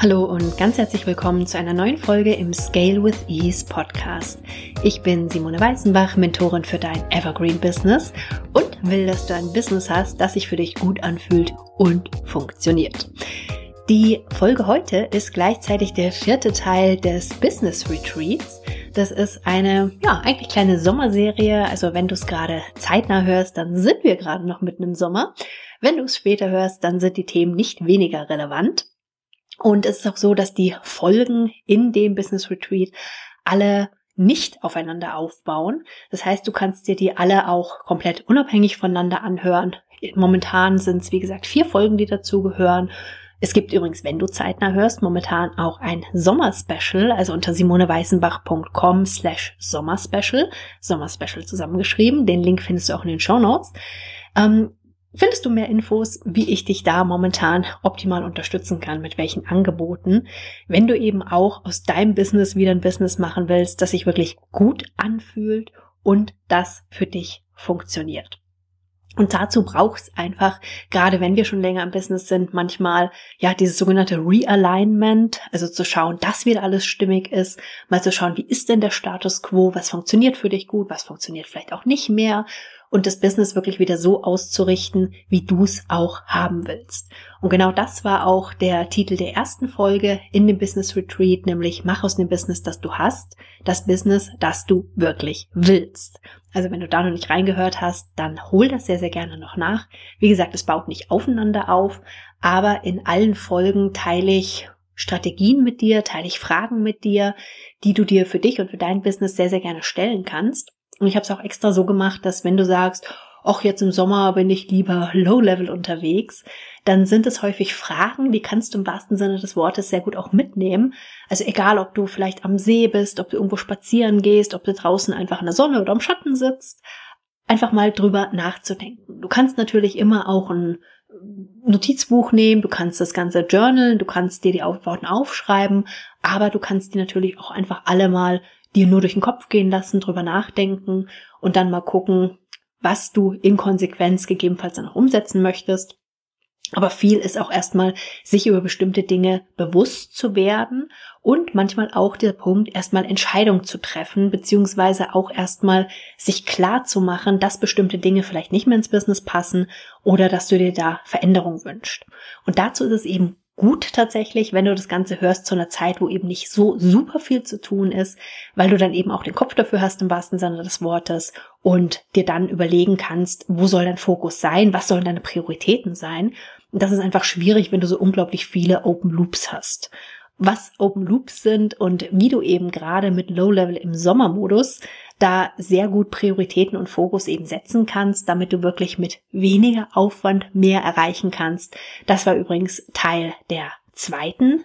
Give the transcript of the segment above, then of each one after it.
Hallo und ganz herzlich willkommen zu einer neuen Folge im Scale with Ease Podcast. Ich bin Simone Weißenbach, Mentorin für dein Evergreen Business und will, dass du ein Business hast, das sich für dich gut anfühlt und funktioniert. Die Folge heute ist gleichzeitig der vierte Teil des Business Retreats. Das ist eine, ja, eigentlich kleine Sommerserie. Also wenn du es gerade zeitnah hörst, dann sind wir gerade noch mitten im Sommer. Wenn du es später hörst, dann sind die Themen nicht weniger relevant. Und es ist auch so, dass die Folgen in dem Business Retreat alle nicht aufeinander aufbauen. Das heißt, du kannst dir die alle auch komplett unabhängig voneinander anhören. Momentan sind es, wie gesagt, vier Folgen, die dazugehören. Es gibt übrigens, wenn du zeitnah hörst, momentan auch ein Sommerspecial, also unter simoneweißenbach.com slash Sommerspecial, Sommerspecial zusammengeschrieben. Den Link findest du auch in den Show Notes. Ähm, findest du mehr Infos, wie ich dich da momentan optimal unterstützen kann, mit welchen Angeboten, wenn du eben auch aus deinem Business wieder ein Business machen willst, das sich wirklich gut anfühlt und das für dich funktioniert. Und dazu braucht es einfach, gerade wenn wir schon länger im Business sind, manchmal ja dieses sogenannte Realignment, also zu schauen, dass wieder alles stimmig ist, mal zu schauen, wie ist denn der Status quo, was funktioniert für dich gut, was funktioniert vielleicht auch nicht mehr und das Business wirklich wieder so auszurichten, wie du es auch haben willst. Und genau das war auch der Titel der ersten Folge in dem Business Retreat, nämlich mach aus dem Business, das du hast, das Business, das du wirklich willst. Also wenn du da noch nicht reingehört hast, dann hol das sehr, sehr gerne noch nach. Wie gesagt, es baut nicht aufeinander auf, aber in allen Folgen teile ich Strategien mit dir, teile ich Fragen mit dir, die du dir für dich und für dein Business sehr, sehr gerne stellen kannst. Und ich habe es auch extra so gemacht, dass wenn du sagst, ach, jetzt im Sommer bin ich lieber Low-Level unterwegs, dann sind es häufig Fragen, die kannst du im wahrsten Sinne des Wortes sehr gut auch mitnehmen. Also egal, ob du vielleicht am See bist, ob du irgendwo spazieren gehst, ob du draußen einfach in der Sonne oder im Schatten sitzt, einfach mal drüber nachzudenken. Du kannst natürlich immer auch ein Notizbuch nehmen, du kannst das ganze journalen, du kannst dir die Antworten aufschreiben, aber du kannst die natürlich auch einfach alle mal dir nur durch den Kopf gehen lassen, drüber nachdenken und dann mal gucken, was du in Konsequenz gegebenenfalls dann auch umsetzen möchtest. Aber viel ist auch erstmal, sich über bestimmte Dinge bewusst zu werden und manchmal auch der Punkt, erstmal Entscheidungen zu treffen, beziehungsweise auch erstmal sich klar zu machen, dass bestimmte Dinge vielleicht nicht mehr ins Business passen oder dass du dir da Veränderung wünschst. Und dazu ist es eben gut tatsächlich, wenn du das Ganze hörst zu einer Zeit, wo eben nicht so super viel zu tun ist, weil du dann eben auch den Kopf dafür hast im wahrsten Sinne des Wortes und dir dann überlegen kannst, wo soll dein Fokus sein, was sollen deine Prioritäten sein. Und das ist einfach schwierig, wenn du so unglaublich viele Open Loops hast. Was Open Loops sind und wie du eben gerade mit Low Level im Sommermodus da sehr gut Prioritäten und Fokus eben setzen kannst, damit du wirklich mit weniger Aufwand mehr erreichen kannst. Das war übrigens Teil der zweiten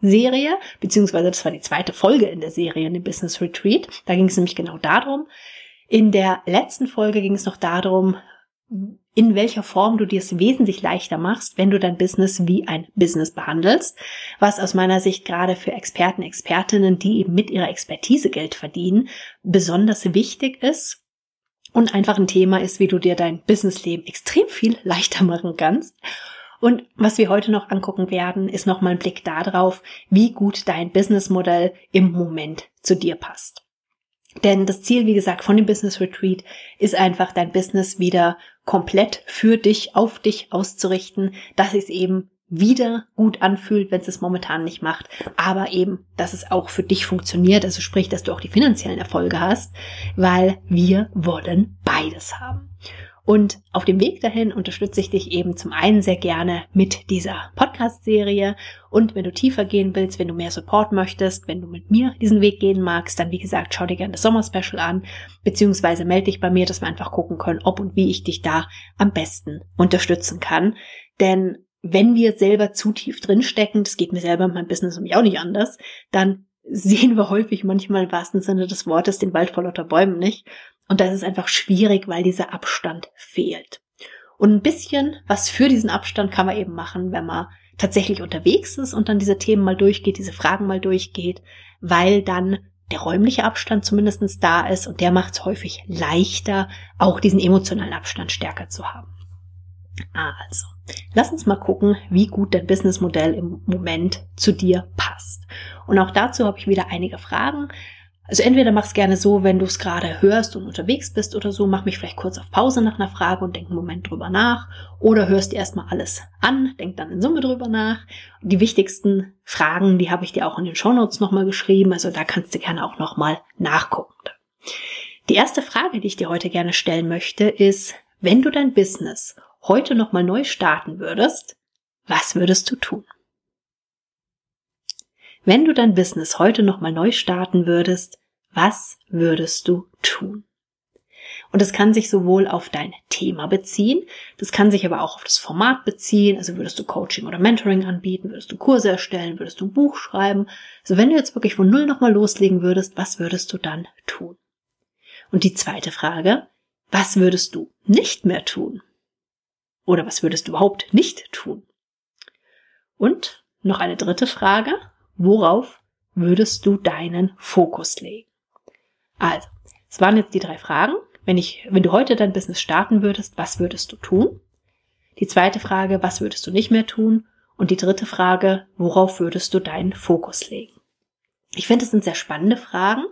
Serie, beziehungsweise das war die zweite Folge in der Serie in dem Business Retreat. Da ging es nämlich genau darum. In der letzten Folge ging es noch darum, in welcher Form du dir es wesentlich leichter machst, wenn du dein Business wie ein Business behandelst, was aus meiner Sicht gerade für Experten, Expertinnen, die eben mit ihrer Expertise Geld verdienen, besonders wichtig ist und einfach ein Thema ist, wie du dir dein Businessleben extrem viel leichter machen kannst. Und was wir heute noch angucken werden, ist nochmal ein Blick darauf, wie gut dein Businessmodell im Moment zu dir passt. Denn das Ziel, wie gesagt, von dem Business Retreat ist einfach, dein Business wieder komplett für dich, auf dich auszurichten, dass es eben wieder gut anfühlt, wenn es es momentan nicht macht, aber eben, dass es auch für dich funktioniert, also sprich, dass du auch die finanziellen Erfolge hast, weil wir wollen beides haben. Und auf dem Weg dahin unterstütze ich dich eben zum einen sehr gerne mit dieser Podcast-Serie. Und wenn du tiefer gehen willst, wenn du mehr Support möchtest, wenn du mit mir diesen Weg gehen magst, dann wie gesagt, schau dir gerne das Sommer-Special an, beziehungsweise melde dich bei mir, dass wir einfach gucken können, ob und wie ich dich da am besten unterstützen kann. Denn wenn wir selber zu tief drinstecken, das geht mir selber in meinem Business nämlich auch nicht anders, dann sehen wir häufig manchmal im wahrsten Sinne des Wortes den Wald vor lauter Bäumen nicht. Und das ist einfach schwierig, weil dieser Abstand fehlt. Und ein bisschen was für diesen Abstand kann man eben machen, wenn man tatsächlich unterwegs ist und dann diese Themen mal durchgeht, diese Fragen mal durchgeht, weil dann der räumliche Abstand zumindestens da ist und der macht es häufig leichter, auch diesen emotionalen Abstand stärker zu haben. Also, lass uns mal gucken, wie gut dein Businessmodell im Moment zu dir passt. Und auch dazu habe ich wieder einige Fragen. Also entweder mach's gerne so, wenn du es gerade hörst und unterwegs bist oder so, mach mich vielleicht kurz auf Pause nach einer Frage und denk einen Moment drüber nach. Oder hörst dir erstmal alles an, denk dann in Summe drüber nach. Die wichtigsten Fragen, die habe ich dir auch in den Shownotes nochmal geschrieben, also da kannst du gerne auch nochmal nachgucken. Die erste Frage, die ich dir heute gerne stellen möchte, ist, wenn du dein Business heute nochmal neu starten würdest, was würdest du tun? Wenn du dein Business heute nochmal neu starten würdest, was würdest du tun? Und das kann sich sowohl auf dein Thema beziehen, das kann sich aber auch auf das Format beziehen. Also würdest du Coaching oder Mentoring anbieten, würdest du Kurse erstellen, würdest du ein Buch schreiben. Also wenn du jetzt wirklich von Null nochmal loslegen würdest, was würdest du dann tun? Und die zweite Frage, was würdest du nicht mehr tun? Oder was würdest du überhaupt nicht tun? Und noch eine dritte Frage. Worauf würdest du deinen Fokus legen? Also, es waren jetzt die drei Fragen. Wenn ich, wenn du heute dein Business starten würdest, was würdest du tun? Die zweite Frage, was würdest du nicht mehr tun? Und die dritte Frage, worauf würdest du deinen Fokus legen? Ich finde, es sind sehr spannende Fragen,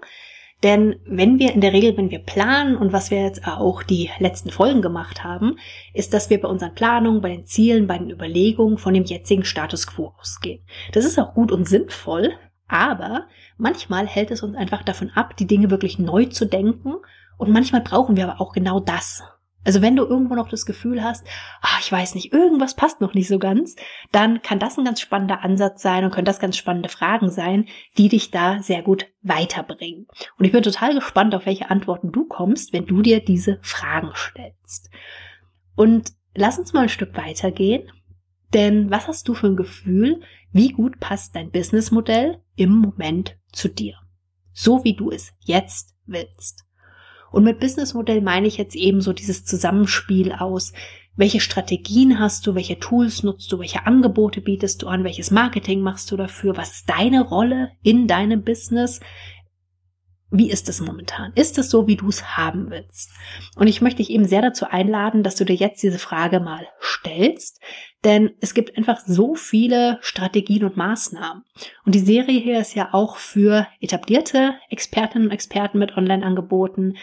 denn wenn wir in der Regel, wenn wir planen und was wir jetzt auch die letzten Folgen gemacht haben, ist, dass wir bei unseren Planungen, bei den Zielen, bei den Überlegungen von dem jetzigen Status quo ausgehen. Das ist auch gut und sinnvoll, aber manchmal hält es uns einfach davon ab, die Dinge wirklich neu zu denken und manchmal brauchen wir aber auch genau das. Also wenn du irgendwo noch das Gefühl hast, ah, ich weiß nicht, irgendwas passt noch nicht so ganz, dann kann das ein ganz spannender Ansatz sein und können das ganz spannende Fragen sein, die dich da sehr gut weiterbringen. Und ich bin total gespannt, auf welche Antworten du kommst, wenn du dir diese Fragen stellst. Und lass uns mal ein Stück weitergehen, denn was hast du für ein Gefühl, wie gut passt dein Businessmodell im Moment zu dir? So wie du es jetzt willst. Und mit Businessmodell meine ich jetzt eben so dieses Zusammenspiel aus, welche Strategien hast du, welche Tools nutzt du, welche Angebote bietest du an, welches Marketing machst du dafür, was ist deine Rolle in deinem Business, wie ist es momentan? Ist es so, wie du es haben willst? Und ich möchte dich eben sehr dazu einladen, dass du dir jetzt diese Frage mal stellst, denn es gibt einfach so viele Strategien und Maßnahmen. Und die Serie hier ist ja auch für etablierte Expertinnen und Experten mit Online-Angeboten.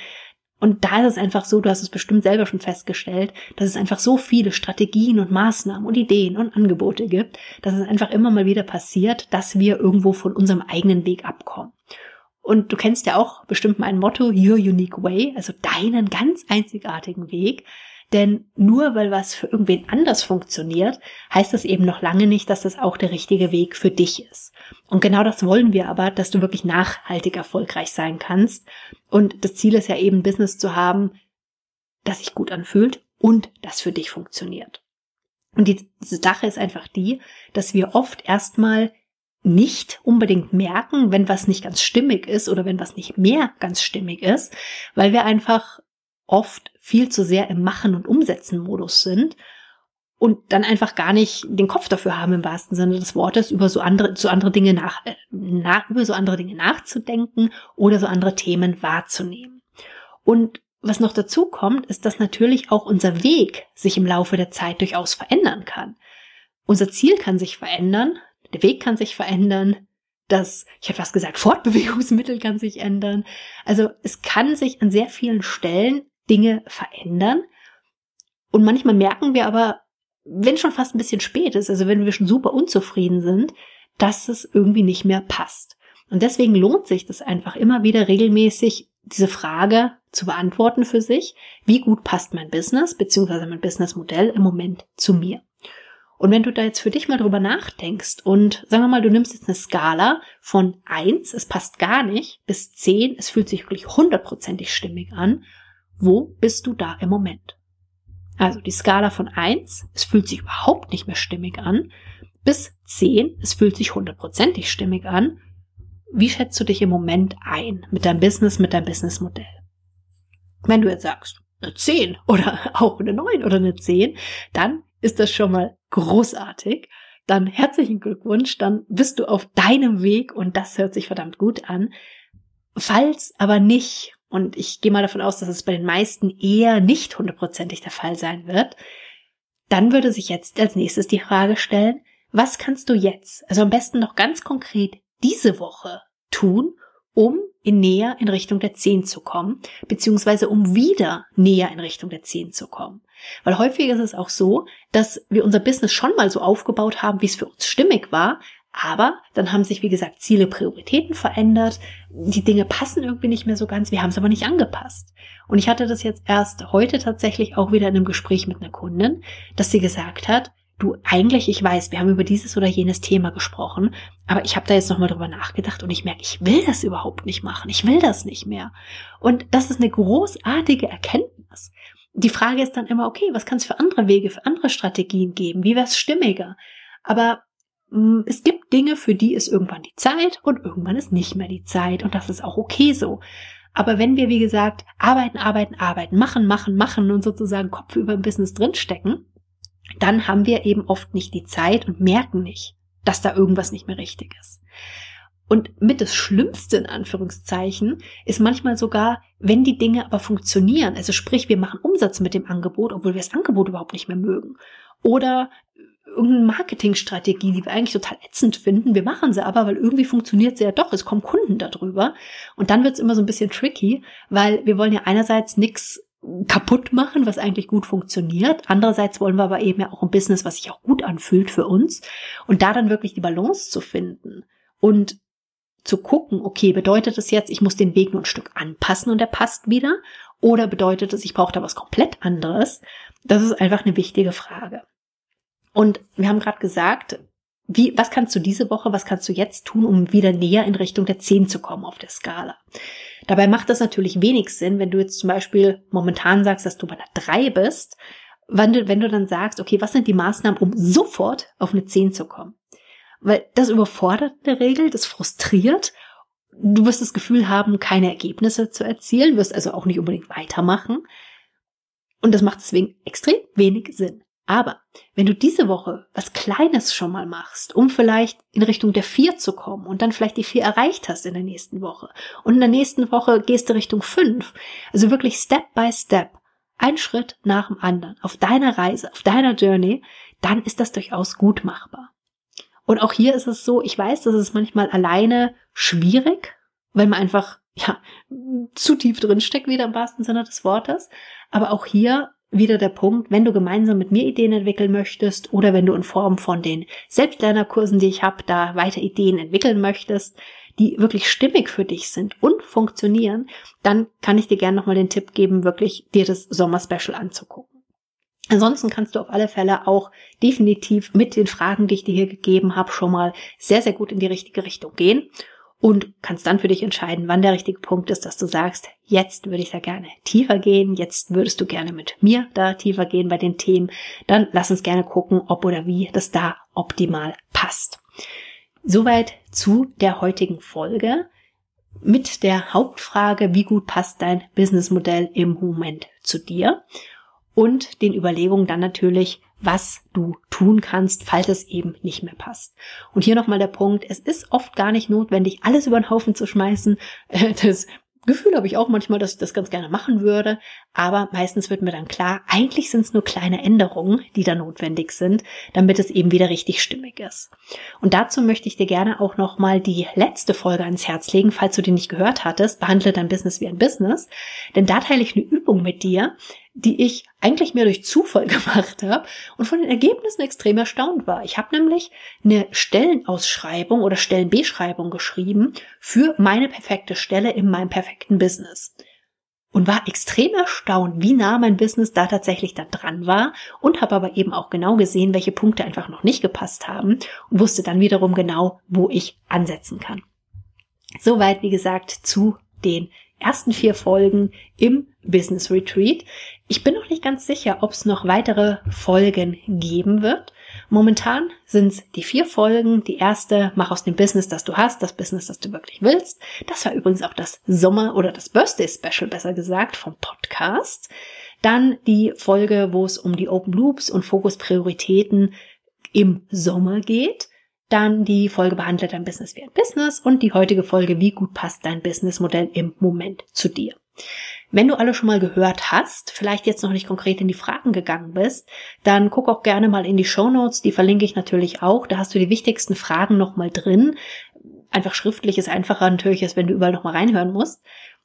Und da ist es einfach so, du hast es bestimmt selber schon festgestellt, dass es einfach so viele Strategien und Maßnahmen und Ideen und Angebote gibt, dass es einfach immer mal wieder passiert, dass wir irgendwo von unserem eigenen Weg abkommen. Und du kennst ja auch bestimmt mein Motto, Your Unique Way, also deinen ganz einzigartigen Weg. Denn nur weil was für irgendwen anders funktioniert, heißt das eben noch lange nicht, dass das auch der richtige Weg für dich ist. Und genau das wollen wir aber, dass du wirklich nachhaltig erfolgreich sein kannst. Und das Ziel ist ja eben, Business zu haben, das sich gut anfühlt und das für dich funktioniert. Und die, diese Sache ist einfach die, dass wir oft erstmal nicht unbedingt merken, wenn was nicht ganz stimmig ist oder wenn was nicht mehr ganz stimmig ist, weil wir einfach oft viel zu sehr im Machen und Umsetzen Modus sind und dann einfach gar nicht den Kopf dafür haben im wahrsten Sinne des Wortes über so andere so andere Dinge nach, äh, nach über so andere Dinge nachzudenken oder so andere Themen wahrzunehmen. Und was noch dazu kommt, ist, dass natürlich auch unser Weg sich im Laufe der Zeit durchaus verändern kann. Unser Ziel kann sich verändern, der Weg kann sich verändern. Das, ich habe fast gesagt, Fortbewegungsmittel kann sich ändern. Also es kann sich an sehr vielen Stellen Dinge verändern. Und manchmal merken wir aber, wenn schon fast ein bisschen spät ist, also wenn wir schon super unzufrieden sind, dass es irgendwie nicht mehr passt. Und deswegen lohnt sich das einfach immer wieder regelmäßig, diese Frage zu beantworten für sich, wie gut passt mein Business bzw. mein Businessmodell im Moment zu mir. Und wenn du da jetzt für dich mal drüber nachdenkst und sagen wir mal, du nimmst jetzt eine Skala von eins, es passt gar nicht, bis zehn, es fühlt sich wirklich hundertprozentig stimmig an, wo bist du da im Moment? Also die Skala von eins, es fühlt sich überhaupt nicht mehr stimmig an, bis zehn, es fühlt sich hundertprozentig stimmig an. Wie schätzt du dich im Moment ein mit deinem Business, mit deinem Businessmodell? Wenn du jetzt sagst, eine 10 oder auch eine 9 oder eine 10, dann ist das schon mal großartig. Dann herzlichen Glückwunsch, dann bist du auf deinem Weg und das hört sich verdammt gut an. Falls aber nicht, und ich gehe mal davon aus, dass es bei den meisten eher nicht hundertprozentig der Fall sein wird, dann würde sich jetzt als nächstes die Frage stellen, was kannst du jetzt, also am besten noch ganz konkret diese Woche tun, um in näher in Richtung der 10 zu kommen, beziehungsweise um wieder näher in Richtung der 10 zu kommen. Weil häufig ist es auch so, dass wir unser Business schon mal so aufgebaut haben, wie es für uns stimmig war, aber dann haben sich, wie gesagt, Ziele, Prioritäten verändert. Die Dinge passen irgendwie nicht mehr so ganz. Wir haben es aber nicht angepasst. Und ich hatte das jetzt erst heute tatsächlich auch wieder in einem Gespräch mit einer Kundin, dass sie gesagt hat, du eigentlich, ich weiß, wir haben über dieses oder jenes Thema gesprochen, aber ich habe da jetzt nochmal drüber nachgedacht und ich merke, ich will das überhaupt nicht machen. Ich will das nicht mehr. Und das ist eine großartige Erkenntnis. Die Frage ist dann immer, okay, was kann es für andere Wege, für andere Strategien geben? Wie wäre es stimmiger? Aber mh, mm, es gibt Dinge, für die ist irgendwann die Zeit und irgendwann ist nicht mehr die Zeit und das ist auch okay so. Aber wenn wir, wie gesagt, arbeiten, arbeiten, arbeiten, machen, machen, machen und sozusagen Kopf über dem Business drinstecken, dann haben wir eben oft nicht die Zeit und merken nicht, dass da irgendwas nicht mehr richtig ist. Und mit das Schlimmste in Anführungszeichen ist manchmal sogar, wenn die Dinge aber funktionieren. Also sprich, wir machen Umsatz mit dem Angebot, obwohl wir das Angebot überhaupt nicht mehr mögen. Oder irgendeine Marketingstrategie, die wir eigentlich total ätzend finden. Wir machen sie aber, weil irgendwie funktioniert sie ja doch. Es kommen Kunden darüber. Und dann wird es immer so ein bisschen tricky, weil wir wollen ja einerseits nichts kaputt machen, was eigentlich gut funktioniert. Andererseits wollen wir aber eben ja auch ein Business, was sich auch gut anfühlt für uns. Und da dann wirklich die Balance zu finden und zu gucken, okay, bedeutet es jetzt, ich muss den Weg nur ein Stück anpassen und der passt wieder? Oder bedeutet es, ich brauche da was komplett anderes? Das ist einfach eine wichtige Frage. Und wir haben gerade gesagt, wie, was kannst du diese Woche, was kannst du jetzt tun, um wieder näher in Richtung der 10 zu kommen auf der Skala? Dabei macht das natürlich wenig Sinn, wenn du jetzt zum Beispiel momentan sagst, dass du bei einer 3 bist, wenn du, wenn du dann sagst, okay, was sind die Maßnahmen, um sofort auf eine 10 zu kommen? Weil das überfordert in der Regel, das frustriert. Du wirst das Gefühl haben, keine Ergebnisse zu erzielen, wirst also auch nicht unbedingt weitermachen. Und das macht deswegen extrem wenig Sinn. Aber wenn du diese Woche was Kleines schon mal machst, um vielleicht in Richtung der vier zu kommen und dann vielleicht die vier erreicht hast in der nächsten Woche und in der nächsten Woche gehst du Richtung fünf, also wirklich Step by Step, ein Schritt nach dem anderen auf deiner Reise, auf deiner Journey, dann ist das durchaus gut machbar. Und auch hier ist es so, ich weiß, das ist manchmal alleine schwierig, weil man einfach ja zu tief drin steckt, wieder im wahrsten Sinne des Wortes. Aber auch hier wieder der Punkt, wenn du gemeinsam mit mir Ideen entwickeln möchtest oder wenn du in Form von den Selbstlernerkursen, die ich habe, da weiter Ideen entwickeln möchtest, die wirklich stimmig für dich sind und funktionieren, dann kann ich dir gerne nochmal den Tipp geben, wirklich dir das Sommer-Special anzugucken. Ansonsten kannst du auf alle Fälle auch definitiv mit den Fragen, die ich dir hier gegeben habe, schon mal sehr, sehr gut in die richtige Richtung gehen und kannst dann für dich entscheiden, wann der richtige Punkt ist, dass du sagst, jetzt würde ich da gerne tiefer gehen, jetzt würdest du gerne mit mir da tiefer gehen bei den Themen, dann lass uns gerne gucken, ob oder wie das da optimal passt. Soweit zu der heutigen Folge mit der Hauptfrage, wie gut passt dein Businessmodell im Moment zu dir und den Überlegungen dann natürlich, was du tun kannst, falls es eben nicht mehr passt. Und hier nochmal der Punkt, es ist oft gar nicht notwendig, alles über den Haufen zu schmeißen. Das Gefühl habe ich auch manchmal, dass ich das ganz gerne machen würde, aber meistens wird mir dann klar, eigentlich sind es nur kleine Änderungen, die da notwendig sind, damit es eben wieder richtig stimmig ist. Und dazu möchte ich dir gerne auch nochmal die letzte Folge ans Herz legen, falls du die nicht gehört hattest, behandle dein Business wie ein Business, denn da teile ich eine Übung mit dir, die ich eigentlich mehr durch Zufall gemacht habe und von den Ergebnissen extrem erstaunt war. Ich habe nämlich eine Stellenausschreibung oder Stellenbeschreibung geschrieben für meine perfekte Stelle in meinem perfekten Business. Und war extrem erstaunt, wie nah mein Business da tatsächlich da dran war und habe aber eben auch genau gesehen, welche Punkte einfach noch nicht gepasst haben und wusste dann wiederum genau, wo ich ansetzen kann. Soweit, wie gesagt, zu den ersten vier Folgen im Business Retreat. Ich bin noch nicht ganz sicher, ob es noch weitere Folgen geben wird. Momentan sind es die vier Folgen. Die erste, mach aus dem Business, das du hast, das Business, das du wirklich willst. Das war übrigens auch das Sommer- oder das Birthday Special, besser gesagt, vom Podcast. Dann die Folge, wo es um die Open Loops und Fokusprioritäten im Sommer geht. Dann die Folge behandelt dein Business wie ein Business und die heutige Folge, wie gut passt dein Businessmodell im Moment zu dir. Wenn du alle schon mal gehört hast, vielleicht jetzt noch nicht konkret in die Fragen gegangen bist, dann guck auch gerne mal in die Show Notes, die verlinke ich natürlich auch. Da hast du die wichtigsten Fragen nochmal drin. Einfach schriftlich ist einfacher natürlich, als wenn du überall nochmal reinhören musst.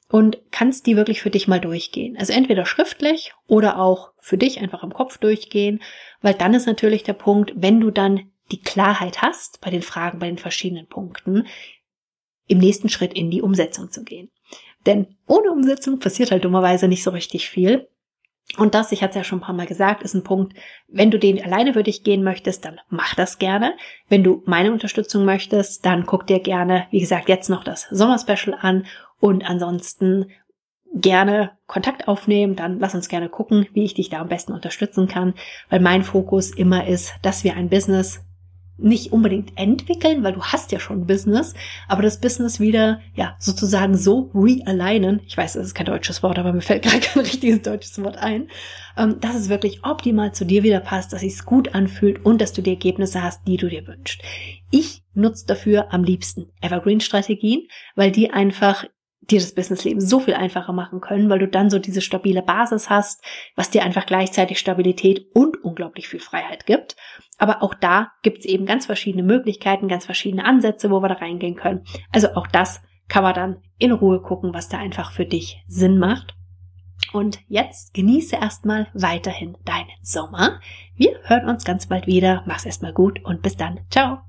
Und kannst die wirklich für dich mal durchgehen. Also entweder schriftlich oder auch für dich einfach im Kopf durchgehen, weil dann ist natürlich der Punkt, wenn du dann die Klarheit hast bei den Fragen, bei den verschiedenen Punkten, im nächsten Schritt in die Umsetzung zu gehen. Denn ohne Umsetzung passiert halt dummerweise nicht so richtig viel. Und das, ich hatte es ja schon ein paar Mal gesagt, ist ein Punkt, wenn du den alleine für dich gehen möchtest, dann mach das gerne. Wenn du meine Unterstützung möchtest, dann guck dir gerne, wie gesagt, jetzt noch das Sommerspecial an und ansonsten gerne Kontakt aufnehmen, dann lass uns gerne gucken, wie ich dich da am besten unterstützen kann, weil mein Fokus immer ist, dass wir ein Business nicht unbedingt entwickeln, weil du hast ja schon Business, aber das Business wieder, ja, sozusagen so realignen. Ich weiß, das ist kein deutsches Wort, aber mir fällt gerade kein richtiges deutsches Wort ein. Ähm, dass es wirklich optimal zu dir wieder passt, dass es gut anfühlt und dass du die Ergebnisse hast, die du dir wünschst. Ich nutze dafür am liebsten Evergreen-Strategien, weil die einfach dir das Businessleben so viel einfacher machen können, weil du dann so diese stabile Basis hast, was dir einfach gleichzeitig Stabilität und unglaublich viel Freiheit gibt. Aber auch da gibt's eben ganz verschiedene Möglichkeiten, ganz verschiedene Ansätze, wo wir da reingehen können. Also auch das kann man dann in Ruhe gucken, was da einfach für dich Sinn macht. Und jetzt genieße erstmal weiterhin deinen Sommer. Wir hören uns ganz bald wieder. Mach's erstmal gut und bis dann. Ciao.